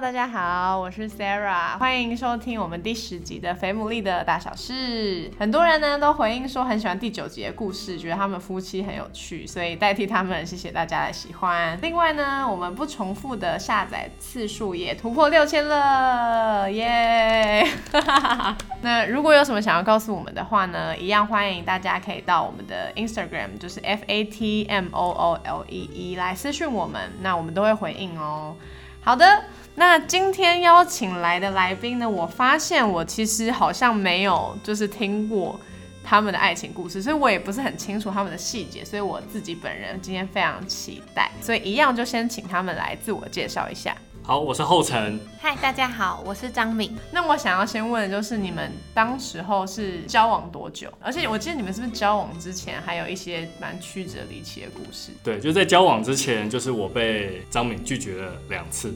大家好，我是 Sarah，欢迎收听我们第十集的《肥牡蛎的大小事》。很多人呢都回应说很喜欢第九集的故事，觉得他们夫妻很有趣，所以代替他们，谢谢大家的喜欢。另外呢，我们不重复的下载次数也突破六千了，耶！那如果有什么想要告诉我们的话呢，一样欢迎大家可以到我们的 Instagram，就是 F A T M O O L E E 来私讯我们，那我们都会回应哦。好的，那今天邀请来的来宾呢？我发现我其实好像没有就是听过他们的爱情故事，所以我也不是很清楚他们的细节，所以我自己本人今天非常期待，所以一样就先请他们来自我介绍一下。好，我是后晨。嗨，大家好，我是张敏。那我想要先问的就是你们当时候是交往多久？而且我记得你们是不是交往之前还有一些蛮曲折离奇的故事？对，就在交往之前，就是我被张敏拒绝了两次。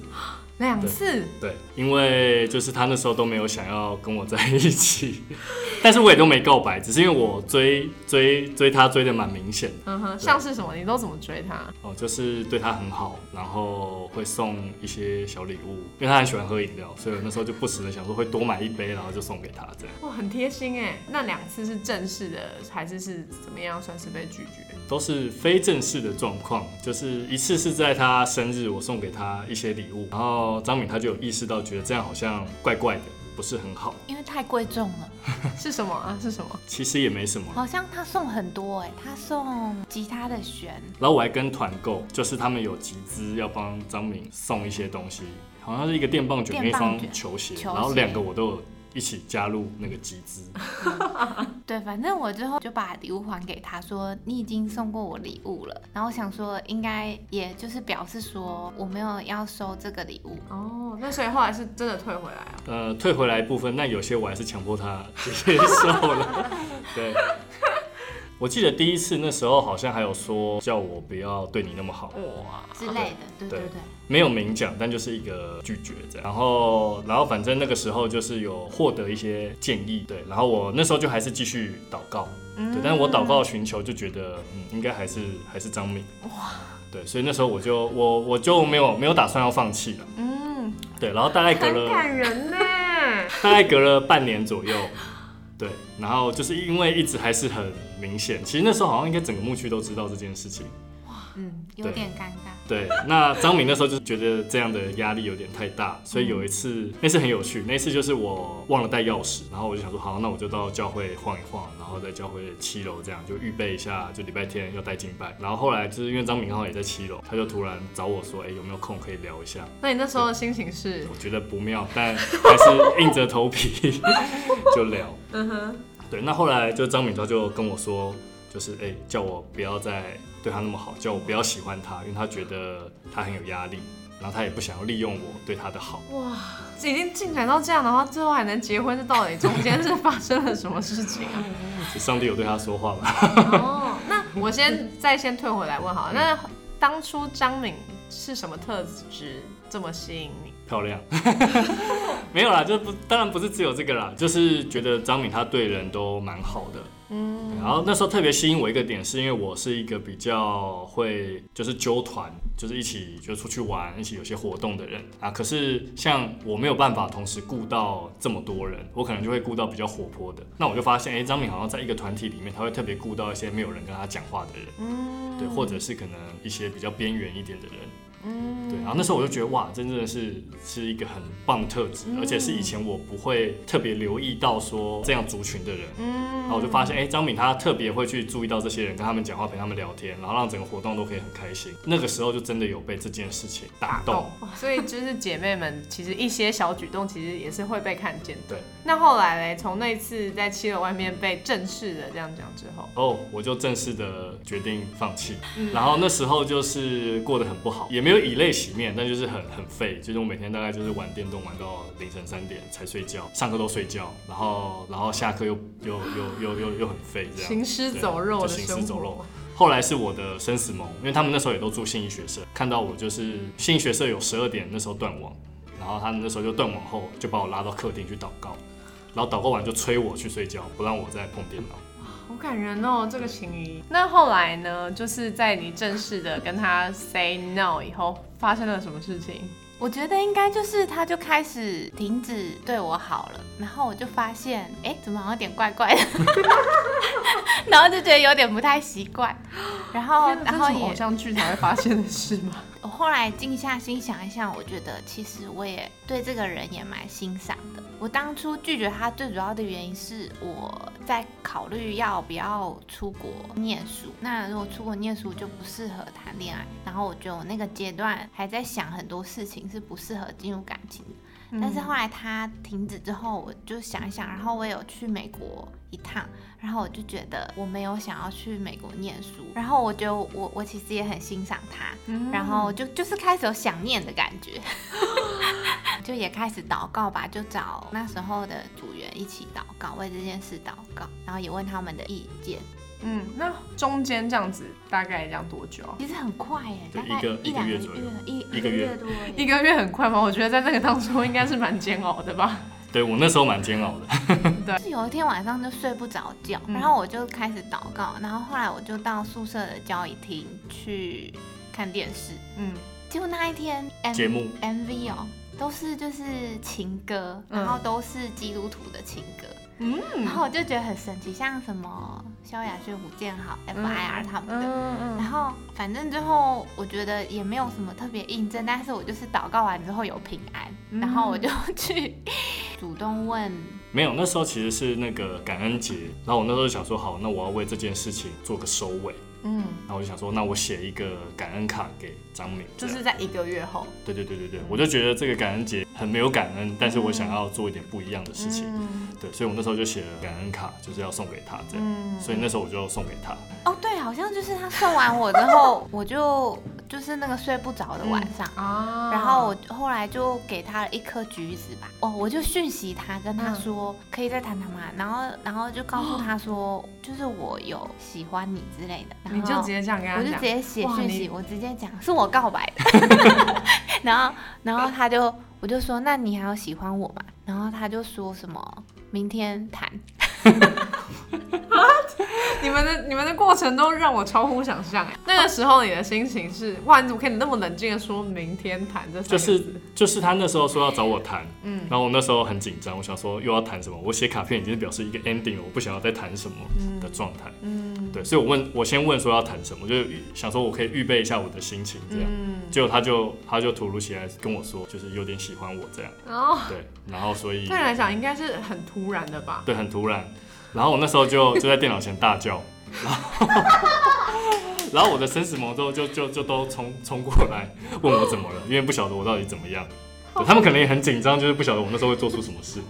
两次，对，因为就是他那时候都没有想要跟我在一起，但是我也都没告白，只是因为我追追追他追的蛮明显的。嗯哼，像是什么？你都怎么追他？哦，就是对他很好，然后会送一些小礼物，因为他很喜欢喝饮料，所以我那时候就不时的想说会多买一杯，然后就送给他这样。哇，很贴心哎。那两次是正式的，还是是怎么样算是被拒绝？都是非正式的状况，就是一次是在他生日，我送给他一些礼物，然后张敏他就有意识到，觉得这样好像怪怪的，不是很好，因为太贵重了。是什么啊？是什么？其实也没什么，好像他送很多哎，他送吉他的弦，然后我还跟团购，就是他们有集资要帮张敏送一些东西，好像是一个电棒卷跟一双球鞋，然后两个我都有。一起加入那个集资，对，反正我最后就把礼物还给他，说你已经送过我礼物了，然后想说应该也就是表示说我没有要收这个礼物哦，那所以后来是真的退回来啊？呃，退回来一部分，那有些我还是强迫他 接受了，对。我记得第一次那时候好像还有说叫我不要对你那么好哇之类的，对对对，没有明讲，但就是一个拒绝这样。然后然后反正那个时候就是有获得一些建议，对。然后我那时候就还是继续祷告，对。但是我祷告寻求就觉得，嗯，应该还是还是张敏哇，对。所以那时候我就我我就没有没有打算要放弃了，嗯，对。然后大概隔了感人呢，大概隔了半年左右。对，然后就是因为一直还是很明显，其实那时候好像应该整个牧区都知道这件事情。嗯，有点尴尬。对，那张明那时候就觉得这样的压力有点太大，所以有一次，那次很有趣。那次就是我忘了带钥匙，然后我就想说，好，那我就到教会晃一晃，然后在教会七楼这样就预备一下，就礼拜天要带敬拜。然后后来就是因为张明刚好也在七楼，他就突然找我说，哎，有没有空可以聊一下？那你那时候的心情是？我觉得不妙，但还是硬着头皮 就聊。嗯哼。对，那后来就张敏他就跟我说，就是哎，叫我不要再。对他那么好，叫我不要喜欢他，因为他觉得他很有压力，然后他也不想要利用我对他的好。哇，已经进展到这样的话，最后还能结婚，这到底中间是发生了什么事情啊？上帝有对他说话吗？哦，那我先再先退回来问好，那当初张敏是什么特质这么吸引你？漂亮，没有啦，就不当然不是只有这个啦，就是觉得张敏她对人都蛮好的。嗯，然后那时候特别吸引我一个点，是因为我是一个比较会就是揪团，就是一起就出去玩，一起有些活动的人啊。可是像我没有办法同时顾到这么多人，我可能就会顾到比较活泼的。那我就发现，哎，张敏好像在一个团体里面，他会特别顾到一些没有人跟他讲话的人，嗯，对，或者是可能一些比较边缘一点的人。嗯，对，然后那时候我就觉得哇，真正的是是一个很棒的特质，而且是以前我不会特别留意到说这样族群的人，嗯，然后我就发现，哎，张敏她特别会去注意到这些人，跟他们讲话，陪他们聊天，然后让整个活动都可以很开心。那个时候就真的有被这件事情打动，所以就是姐妹们，其实一些小举动其实也是会被看见。对，那后来嘞，从那次在七楼外面被正式的这样讲之后，哦，我就正式的决定放弃，然后那时候就是过得很不好，也没有。以泪洗面，但就是很很废。就是我每天大概就是玩电动玩到凌晨三点才睡觉，上课都睡觉，然后然后下课又又又又又又很废，这样行尸走肉的行尸走肉。后来是我的生死盟，因为他们那时候也都住信义学社，看到我就是信义学社有十二点那时候断网，然后他们那时候就断网后就把我拉到客厅去祷告，然后祷告完就催我去睡觉，不让我再碰电脑。好感人哦，这个情谊。那后来呢？就是在你正式的跟他 say no 以后，发生了什么事情？我觉得应该就是他就开始停止对我好了，然后我就发现，哎，怎么好像有点怪怪的，然后就觉得有点不太习惯，然后然后偶像剧才会发现的事吗？我后来静下心想一想，我觉得其实我也对这个人也蛮欣赏的。我当初拒绝他最主要的原因是我在考虑要不要出国念书。那如果出国念书就不适合谈恋爱，然后我觉得我那个阶段还在想很多事情是不适合进入感情的。但是后来他停止之后，我就想一想，然后我有去美国一趟，然后我就觉得我没有想要去美国念书，然后我觉得我我其实也很欣赏他，然后就就是开始有想念的感觉，就也开始祷告吧，就找那时候的组员一起祷告，为这件事祷告，然后也问他们的意见。嗯，那中间这样子大概这样多久？其实很快耶，大概一两个月左右，一一个月多。一个月很快吗？我觉得在那个当中应该是蛮煎熬的吧。对我那时候蛮煎熬的。对，是有一天晚上就睡不着觉，然后我就开始祷告，然后后来我就到宿舍的交易厅去看电视。嗯，结果那一天节目。MV 哦，都是就是情歌，然后都是基督徒的情歌。嗯，然后我就觉得很神奇，像什么萧亚轩、胡建豪、F.I.R 他们的，嗯嗯然后反正最后我觉得也没有什么特别印证，但是我就是祷告完之后有平安，然后我就去主动问，没有，那时候其实是那个感恩节，然后我那时候想说，好，那我要为这件事情做个收尾。嗯，那我就想说，那我写一个感恩卡给张敏，就是在一个月后。对对对对对，我就觉得这个感恩节很没有感恩，但是我想要做一点不一样的事情，对，所以我那时候就写了感恩卡，就是要送给他这样，所以那时候我就送给他。哦，对，好像就是他送完我之后，我就。就是那个睡不着的晚上啊，然后我后来就给他了一颗橘子吧。哦，我就讯息他，跟他说可以再谈谈吗？然后，然后就告诉 他说，就是我有喜欢你之类的。你就直接这样跟他讲，我就直接写讯息，我直接讲是我告白的。然后，然后他就，我就说那你还要喜欢我吗？然后他就说什么明天谈。你们的你们的过程都让我超乎想象哎！那个时候你的心情是哇，你怎么可以那么冷静的说明天谈这？就是就是他那时候说要找我谈，嗯，然后我那时候很紧张，我想说又要谈什么？我写卡片已经表示一个 ending 了，我不想要再谈什么的状态，嗯，对，所以我问我先问说要谈什么，就想说我可以预备一下我的心情这样，结果他就他就突如其来跟我说，就是有点喜欢我这样，哦，对，然后所以对你来讲应该是很突然的吧？对，很突然。然后我那时候就 就在电脑前大叫，然后然后我的生死魔咒就就就都冲冲过来问我怎么了，因为不晓得我到底怎么样，对他们可能也很紧张，就是不晓得我那时候会做出什么事。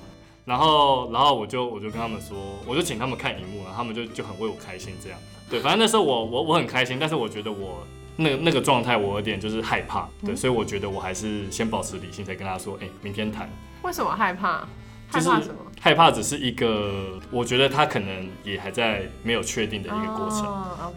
然后然后我就我就跟他们说，我就请他们看荧幕，然后他们就就很为我开心这样。对，反正那时候我我我很开心，但是我觉得我那个那个状态我有点就是害怕，对，所以我觉得我还是先保持理性，才跟他说，哎，明天谈。为什么害怕？就是害怕只是一个，我觉得他可能也还在没有确定的一个过程。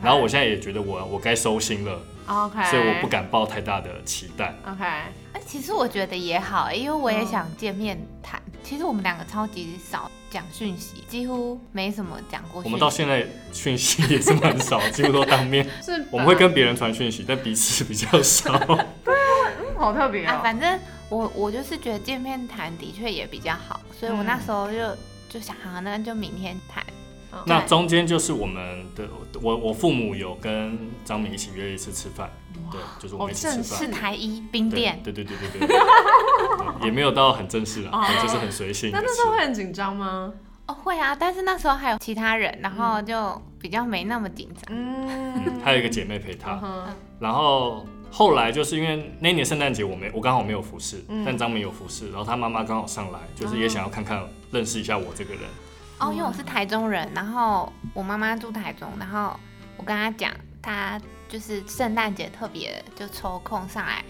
然后我现在也觉得我我该收心了，OK，所以我不敢抱太大的期待，OK。哎，其实我觉得也好，因为我也想见面谈。其实我们两个超级少讲讯息，几乎没什么讲过。我们到现在讯息也是蛮少，几乎都当面。是，我们会跟别人传讯息，但彼此比较少。对啊，嗯，好特别啊。反正我我就是觉得见面谈的确也比较好，所以我那时候就就想，好，那就明天谈。那中间就是我们的，我我父母有跟张敏一起约一次吃饭，对，就是我们一起吃饭。是台一冰店。对对对对对。也没有到很正式啊，就是很随性。那那时候会很紧张吗？哦，会啊，但是那时候还有其他人，然后就比较没那么紧张。嗯，还有一个姐妹陪他。然后后来就是因为那年圣诞节我没我刚好没有服侍，但张敏有服侍，然后他妈妈刚好上来，就是也想要看看认识一下我这个人。哦，因为我是台中人，然后我妈妈住台中，然后我跟她讲，她就是圣诞节特别就抽空上来，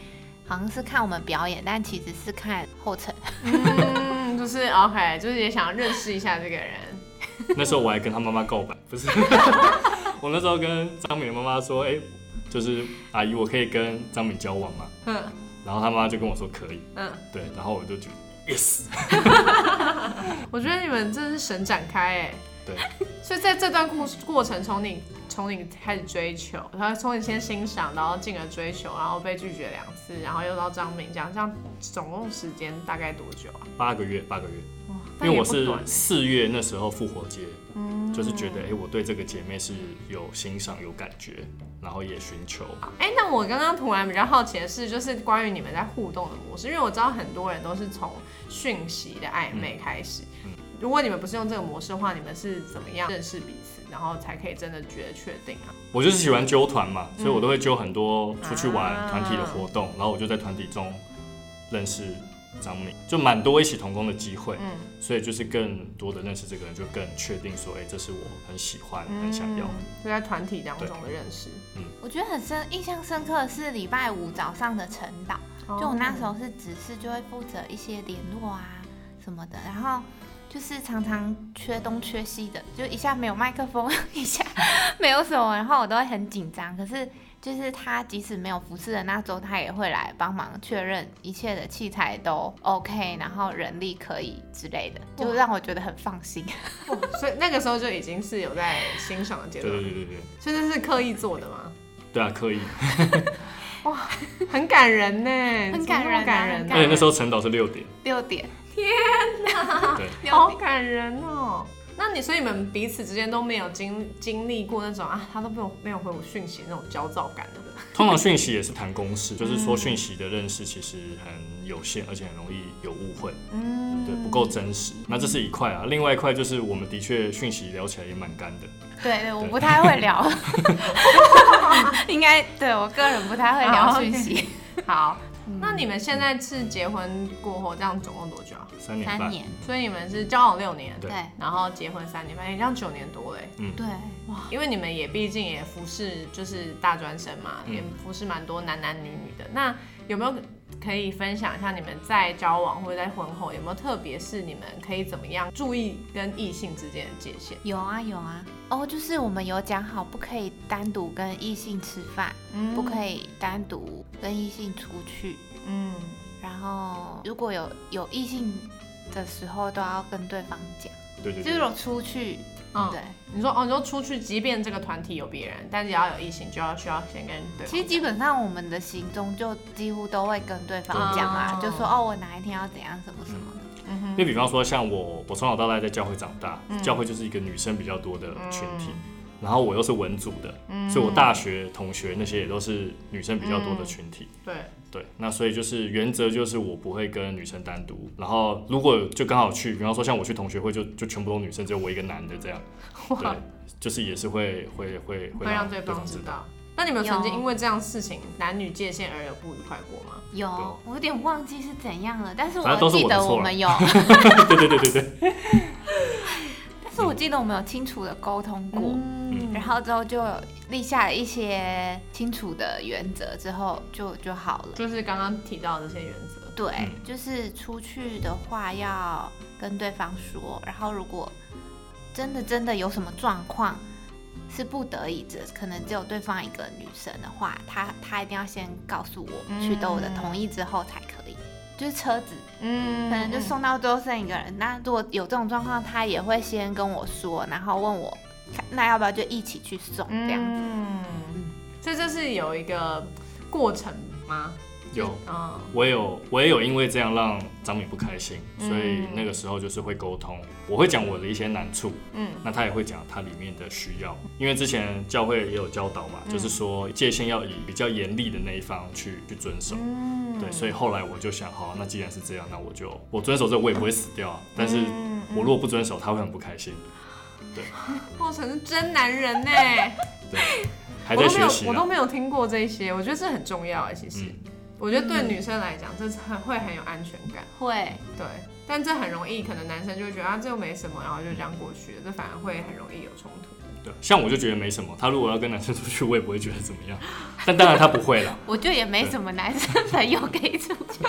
好像是看我们表演，但其实是看后程，嗯，就是 OK，就是也想要认识一下这个人。那时候我还跟他妈妈告白，不是，我那时候跟张敏的妈妈说，哎、就是阿姨，我可以跟张敏交往吗？嗯然后他妈妈就跟我说可以，嗯，对，然后我就觉得 yes，我觉得你们真的是神展开哎。对，所以在这段故过程，从你从你开始追求，然后从你先欣赏，然后进而追求，然后被拒绝两次，然后又到张敏这样，这样总共时间大概多久啊？八个月，八个月，哇，因为我是四月那时候复活节，嗯就是觉得哎、我对这个姐妹是有欣赏、有感觉，然后也寻求。哎、那我刚刚突然比较好奇的是，就是关于你们在互动的模式，因为我知道很多人都是从讯息的暧昧开始。嗯如果你们不是用这个模式的话，你们是怎么样认识彼此，然后才可以真的觉得确定啊？我就是喜欢揪团嘛，所以我都会揪很多出去玩啊团体的活动，然后我就在团体中认识张敏，就蛮多一起同工的机会，嗯，所以就是更多的认识这个人，就更确定说，哎、这是我很喜欢、很想要。的就在团体当中的认识。嗯我觉得很深印象深刻的是礼拜五早上的晨祷，就我那时候是只是就会负责一些联络啊什么的，然后就是常常缺东缺西的，就一下没有麦克风，一下没有什么，然后我都会很紧张。可是就是他即使没有服侍的那周，他也会来帮忙确认一切的器材都 OK，然后人力可以之类的，就让我觉得很放心。哦所以那个时候就已经是有在欣赏的阶对段，对对对对，所以这是刻意做的吗？对啊，刻意。哇。很感人呢，很感人感人呢很感人而且那时候晨祷是六点，六点，对，好感人哦。那你所以你们彼此之间都没有经经历过那种啊，他都没有没有回我讯息那种焦躁感的。通常讯息也是谈公事，就是说讯息的认识其实很有限，而且很容易有误会，嗯，对，不够真实。那这是一块啊，另外一块就是我们的确讯息聊起来也蛮干的，对对，我不太会聊，应该对我个人不太会聊讯息。好。那你们现在是结婚过后，这样总共多久啊？三年半，三年，所以你们是交往六年，对。对然后结婚三年半，也这样九年多嘞。对，哇，因为你们也毕竟也服侍就是大专生嘛，嗯。也服侍蛮多男男女女的。那有没有可以分享一下你们在交往或者在婚后有没有特别是你们可以怎么样注意跟异性之间的界限？有啊有啊。哦，就是我们有讲好，不可以单独跟异性吃饭，嗯不可以单独跟异性出去。嗯，然后如果有有异性的时候，都要跟对方讲。对对对，就是我出去，嗯。对，你说哦，你说出去，即便这个团体有别人，但只要有异性，就要需要先跟对方其实基本上我们的行踪就几乎都会跟对方讲啊，对就说哦，我哪一天要怎样什么什么的。嗯。哼就比方说像我，我从小到大在教会长大，嗯。教会就是一个女生比较多的群体，嗯然后我又是文组的，嗯所以我大学同学那些也都是女生比较多的群体。对，对，那所以就是原则就是我不会跟女生单独，然后如果就刚好去，比方说像我去同学会就就全部都女生，只有我一个男的这样，对，，就是也是会会会会让对方知道。那你们曾经因为这样事情男女界限而有不愉快过吗？有，我有点忘记是怎样了，但是我记得我们有，对对对对对，但是我记得我们有清楚的沟通过，嗯然后之后就立下了一些清楚的原则，之后就就好了。就是刚刚提到的这些原则。对，嗯就是出去的话要跟对方说，然后如果真的真的有什么状况是不得已的，可能只有对方一个女生的话，她她一定要先告诉我，嗯取得我的同意之后才可以。就是车子嗯可能就送到最后剩一个人，那如果有这种状况，他也会先跟我说，然后问我，那要不要就一起去送这样子？嗯，所以这是有一个过程吗？有。嗯我也有，我也有因为这样让张敏不开心，嗯所以那个时候就是会沟通，我会讲我的一些难处，嗯那他也会讲他里面的需要，因为之前教会也有教导嘛，嗯就是说界限要以比较严厉的那一方去去遵守。嗯对，所以后来我就想，好，那既然是这样，那我就我遵守这个，我也不会死掉啊。但是嗯我如果不遵守，他会很不开心。过程是真男人呢，对，还我都没有在学习。我都没有听过这些，我觉得这很重要哎，其实嗯，我觉得对女生来讲，这是很会很有安全感。会，对，但这很容易，可能男生就会觉得啊，这又没什么，然后就这样过去了，这反而会很容易有冲突。对，像我就觉得没什么，他如果要跟男生出去，我也不会觉得怎么样。但当然他不会了。我就也没什么男生朋友可以出去。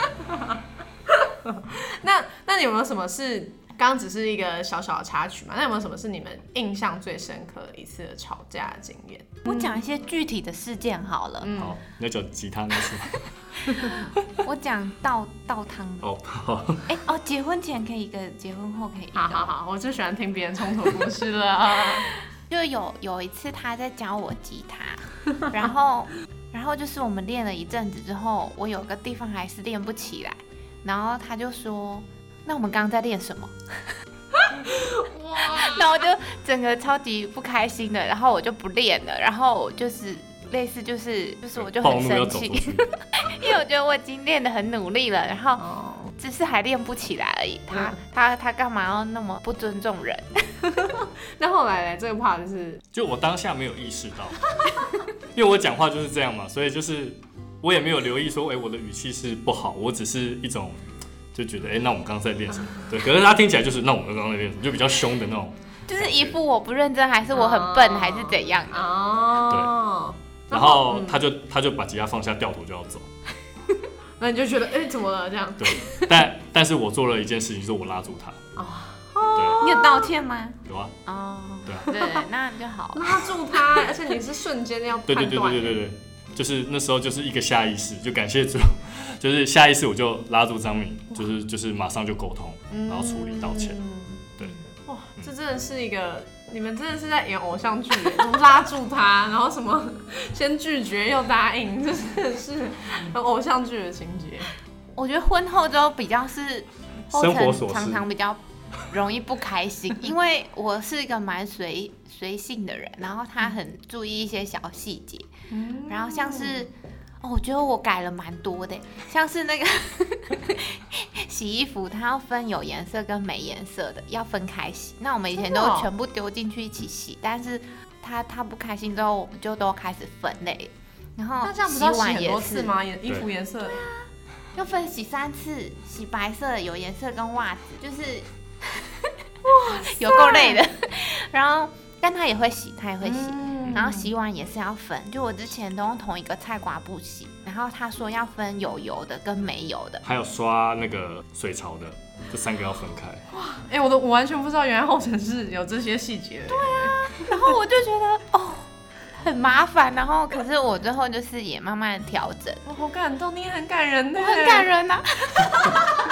那那你有没有什么是刚刚只是一个小小的插曲嘛，那有没有什么是你们印象最深刻的一次的吵架的经验？我讲一些具体的事件好了。嗯好，你要讲吉他那次吗？我讲倒倒汤的。哦，好，哎、哦，结婚前可以一个，结婚后可以一个。好好好，我最喜欢听别人冲突故事了。就有有一次他在教我吉他，然后然后就是我们练了一阵子之后，我有个地方还是练不起来，然后他就说：“那我们刚刚在练什么？” 然后我就整个超级不开心的，然后我就不练了，然后就是类似就是就是我就很生气。因为我觉得我已经练得很努力了，然后哦，只是还练不起来而已。他嗯他他干嘛要那么不尊重人？那后来呢？这个 part 是就我当下没有意识到，因为我讲话就是这样嘛，所以就是我也没有留意说，哎、我的语气是不好，我只是一种就觉得，哎、那我们刚刚在练什么？对，可是他听起来就是，那我们刚刚在练什么？就比较凶的那种。就是一副我不认真，还是我很笨，哦还是怎样的？哦，然后嗯他就他就把吉他放下，掉头就要走。那你就觉得，哎、怎么了？这样对，但但是我做了一件事情，就是我拉住他。哦，你有道歉吗？有啊，哦，对啊，对，那就好。拉住他，而且你是瞬间要对对对对对对，就是那时候就是一个下意识，就感谢主，就是下意识我就拉住张敏，就是就是马上就沟通，然后处理道歉。嗯对，哇，这真的是一个，你们真的是在演偶像剧 拉住他，然后什么先拒绝又答应，这真的是很偶像剧的情节。我觉得婚后之后比较是后生活常常比较容易不开心，因为我是一个蛮随随性的人，然后他很注意一些小细节，然后像是。哦，我觉得我改了蛮多的，像是那个 洗衣服，它要分有颜色跟没颜色的，要分开洗。那我们以前都全部丢进去一起洗，但是他他不开心之后，我们就都开始分类。然后那这样不洗是要洗很碗也是，多次吗？衣服颜色，要分洗三次，洗白色有颜色跟袜子，就是哇 有够累的。然后，但他也会洗，他也会洗。嗯然后洗碗也是要分，就我之前都用同一个菜瓜布洗，然后他说要分有油的跟没油的。还有刷那个水槽的，这三个要分开。哇哎、我都我完全不知道，原来后城是有这些细节的。对啊，然后我就觉得哦，很麻烦。然后可是我最后就是也慢慢调整，我好感动，你也很感人呢，很感人呐、他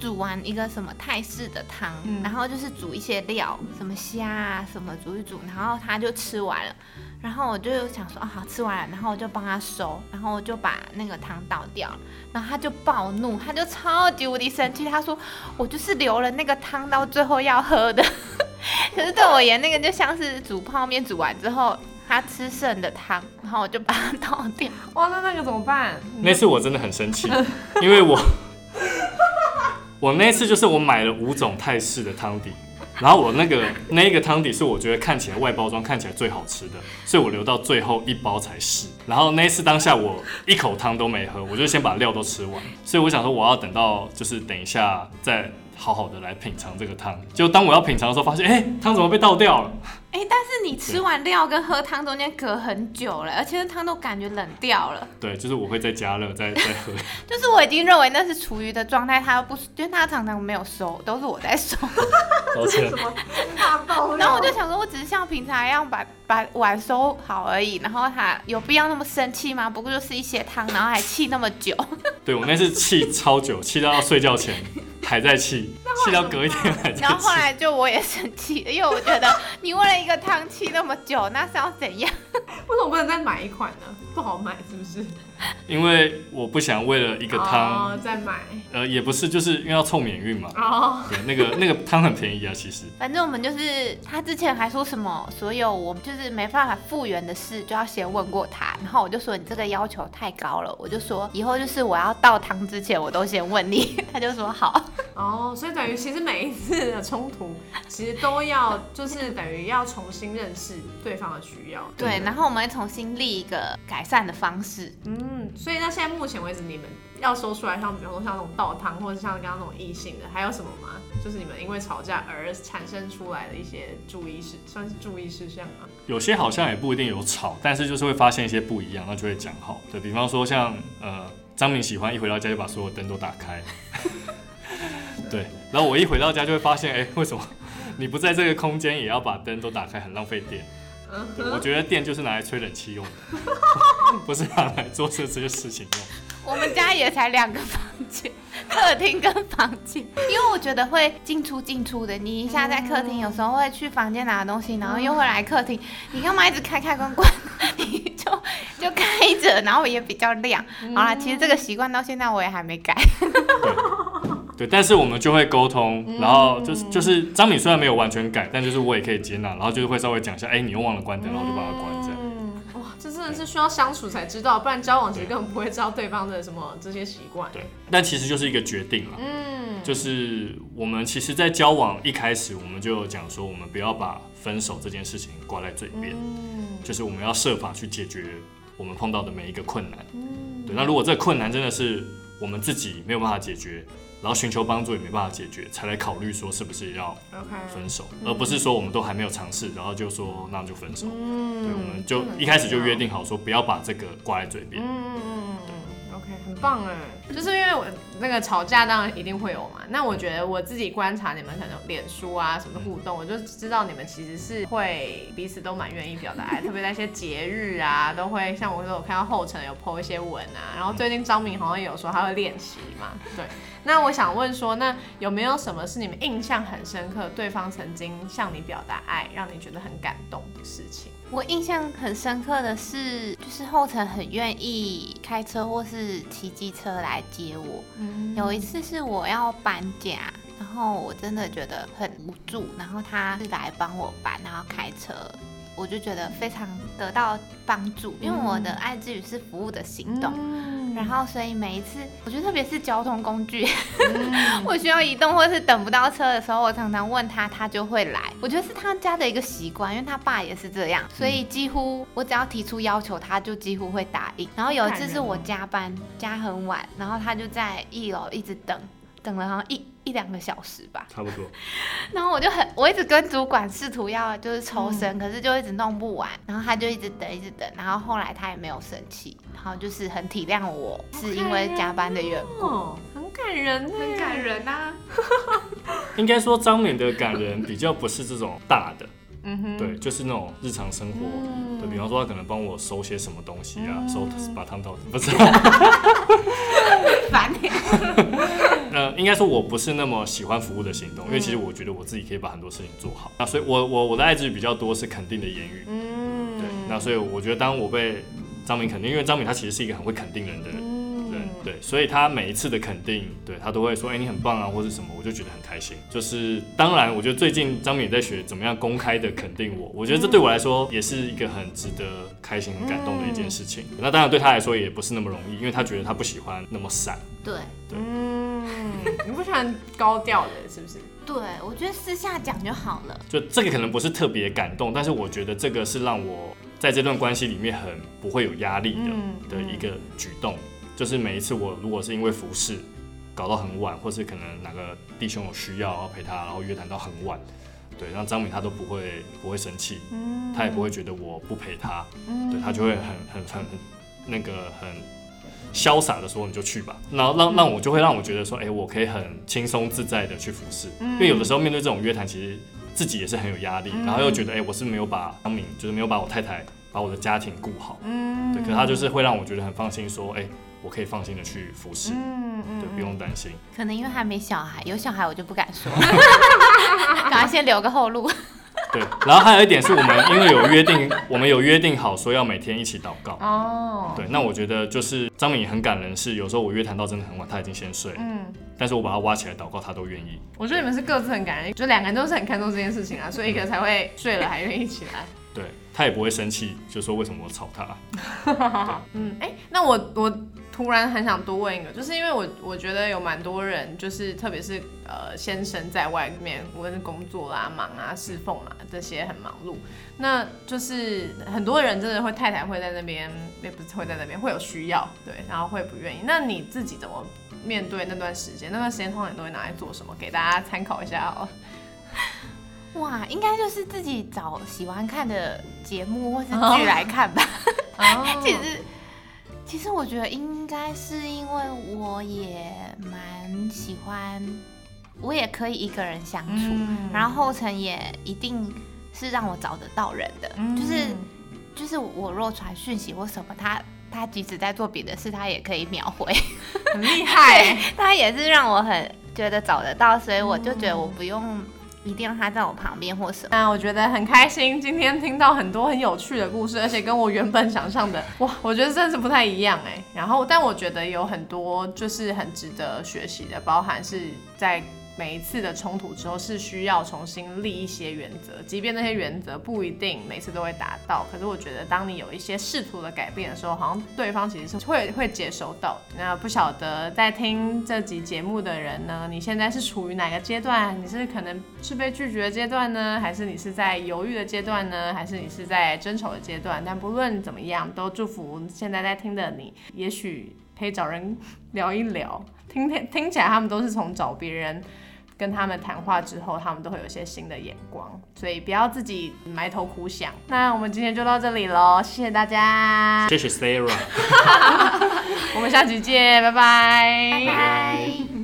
煮完一个什么泰式的汤，嗯然后就是煮一些料，什么虾啊什么煮一煮，然后他就吃完了。然后我就想说啊，好吃完了，然后我就帮他收，然后我就把那个汤倒掉，然后他就暴怒，他就超级无敌生气，他说我就是留了那个汤到最后要喝的，可是对我而言，那个就像是煮泡面煮完之后他吃剩的汤，然后我就把它倒掉。哇，那那个怎么办？那次我真的很生气，因为我我那次就是我买了五种泰式的汤底，然后我那个 那个汤底是我觉得看起来外包装看起来最好吃的，所以我留到最后一包才试。然后那一次当下我一口汤都没喝，我就先把料都吃完，所以我想说我要等到就是等一下再好好的来品尝这个汤。结果当我要品尝的时候，发现哎、汤怎么被倒掉了？哎、但是你吃完料跟喝汤中间隔很久了，而且那汤都感觉冷掉了。对，就是我会再加热再 再喝。就是我已经认为那是厨余的状态，他又不，因为他常常没有收，都是我在收。抱歉。大爆然后我就想说，我只是像平常一样把把碗收好而已，然后他有必要那么生气吗？不过就是一些汤，然后还气那么久。对我那次气超久，气到要睡觉前还在气，气到隔一天还在然后后气。来就我也生气，因为我觉得你为了一个汤气那么久，那是要怎样？为什么不能再买一款呢？不好买是不是？因为我不想为了一个汤，哦、再买呃，也不是，就是因为要凑免运嘛。哦，对，那个那个汤很便宜啊，其实。反正我们就是他之前还说什么，所有我们就是没办法复原的事，就要先问过他。然后我就说你这个要求太高了，我就说以后就是我要倒汤之前，我都先问你。他就说好。哦，所以等于其实每一次的冲突，其实都要就是等于要重新认识对方的需要。对，然后我们会重新立一个改善的方式。嗯，所以那现在目前为止，你们要说出来，像比如说像那种倒汤，或者像刚刚那种异性的，还有什么吗？就是你们因为吵架而产生出来的一些注意事，算是注意事项吗？有些好像也不一定有吵，但是就是会发现一些不一样，那就会讲好。对比方说像呃，张明喜欢一回到家就把所有灯都打开，对，然后我一回到家就会发现，哎，为什么你不在这个空间也要把灯都打开，很浪费电。对，我觉得电就是拿来吹冷气用的，不是拿来做这这些事情用。我们家也才两个房间，客厅跟房间，因为我觉得会进出进出的。你一下在客厅，有时候会去房间拿东西，然后又会来客厅，你干嘛一直开开关关？你就 就开着，然后也比较亮。好啦，其实这个习惯到现在我也还没改。对，但是我们就会沟通，然后就是就是张敏虽然没有完全改，但就是我也可以接纳，然后就是会稍微讲一下，哎，你又忘了关灯，然后就把它关这样。这真的是需要相处才知道，不然交往其实根本不会知道对方的什么这些习惯。对，但其实就是一个决定了。嗯，就是我们其实，在交往一开始，我们就讲说，我们不要把分手这件事情挂在嘴边。嗯，就是我们要设法去解决我们碰到的每一个困难。嗯，对。那如果这困难真的是我们自己没有办法解决。然后寻求帮助也没办法解决，才来考虑说是不是要分手，而不是说我们都还没有尝试，然后就说那就分手。嗯，对，我们就一开始就约定好说不要把这个挂在嘴边。嗯嗯嗯，OK，很棒哎，就是因为我那个吵架当然一定会有嘛。那我觉得我自己观察你们可能脸书啊什么互动，我就知道你们其实是会彼此都蛮愿意表达爱，特别在一些节日啊，都会像我说我看到后程有 po 一些文啊，然后最近张敏好像有说他会练习嘛，对。那我想问说，那有没有什么是你们印象很深刻，对方曾经向你表达爱，让你觉得很感动的事情？我印象很深刻的是，就是后程很愿意开车或是骑机车来接我。有一次是我要搬家，然后我真的觉得很无助，然后他是来帮我搬，然后开车。我就觉得非常得到帮助，因为我的爱之语是服务的行动，然后所以每一次，我觉得特别是交通工具，我需要移动或是等不到车的时候，我常常问他，他就会来。我觉得是他家的一个习惯，因为他爸也是这样，所以几乎我只要提出要求，他就几乎会答应。然后有一次是我加班加很晚，然后他就在一楼一直等。等了好像一一两个小时吧，差不多。然后我就很，我一直跟主管试图要就是抽身，可是就一直弄不完。然后他就一直等，一直等。然后后来他也没有生气，然后就是很体谅我，是因为加班的缘故。很感人，很感人啊。应该说张敏的感人比较不是这种大的，嗯哼，对，就是那种日常生活。对比方说，他可能帮我收些什么东西啊，收把汤倒，不知道。烦你。呃，应该说我不是那么喜欢服务的行动，因为其实我觉得我自己可以把很多事情做好。那所以，我我我的爱之语比较多是肯定的言语。嗯，对。那所以我觉得，当我被张敏肯定，因为张敏他其实是一个很会肯定人的人。对，所以他每一次的肯定，对他都会说，哎，你很棒啊，或者什么，我就觉得很开心。就是当然，我觉得最近张敏在学怎么样公开的肯定我，我觉得这对我来说也是一个很值得开心、很感动的一件事情。那当然对他来说也不是那么容易，因为他觉得他不喜欢那么散。对，对，嗯，你不喜欢高调的，是不是？对，我觉得私下讲就好了。就这个可能不是特别感动，但是我觉得这个是让我在这段关系里面很不会有压力的的一个举动。就是每一次我如果是因为服侍搞到很晚，或是可能哪个弟兄有需要要陪他，然后约谈到很晚，对，让张敏他都不会不会生气，他也不会觉得我不陪他，对他就会很很很那个很潇洒的说你就去吧，然后让让我就会让我觉得说，哎，我可以很轻松自在的去服侍，因为有的时候面对这种约谈，其实自己也是很有压力，然后又觉得哎，我是没有把张敏就是没有把我太太把我的家庭顾好，嗯，对，可他就是会让我觉得很放心，说哎。我可以放心的去服侍，嗯嗯，对，不用担心。可能因为还没小孩，有小孩我就不敢说，赶快先留个后路。对，然后还有一点是我们因为有约定，我们有约定好说要每天一起祷告。哦，对，那我觉得就是张敏很感人，是有时候我约谈到真的很晚，他已经先睡，嗯，但是我把他挖起来祷告，他都愿意。我觉得你们是各自很感人，就两个人都是很看重这件事情啊，所以一个才会睡了还愿意起来。对他也不会生气，就说为什么我吵他。嗯，哎，那我我。突然很想多问一个，就是因为我我觉得有蛮多人，就是特别是呃先生在外面，无论是工作啦、忙啊、侍奉啊这些很忙碌，那就是很多人真的会太太会在那边，也不是会在那边会有需要，对，然后会不愿意。那你自己怎么面对那段时间？那段时间通常你都会拿来做什么？给大家参考一下哦。哇，应该就是自己找喜欢看的节目或是剧来看吧。哦 其实。其实我觉得应该是因为我也蛮喜欢我也可以一个人相处，然后后程也一定是让我找得到人的，就是就是我若传讯息或什么，他他即使在做别的事，他也可以秒回，很厉害。他也是让我很觉得找得到，所以我就觉得我不用。一定要他在我旁边或什么？那我觉得很开心，今天听到很多很有趣的故事，而且跟我原本想象的，哇，我觉得真是不太一样哎。然后，但我觉得有很多就是很值得学习的，包含是在。每一次的冲突之后是需要重新立一些原则，即便那些原则不一定每次都会达到，可是我觉得当你有一些试图的改变的时候，好像对方其实是会会接收到。那不晓得在听这集节目的人呢，你现在是处于哪个阶段？你是可能是被拒绝的阶段呢，还是你是在犹豫的阶段呢，还是你是在争吵的阶段？但不论怎么样，都祝福现在在听的你，也许可以找人聊一聊，听听听起来他们都是从找别人。跟他们谈话之后，他们都会有一些新的眼光，所以不要自己埋头苦想。那我们今天就到这里喽，谢谢大家，谢谢 Sarah，我们下期见，拜拜，拜拜。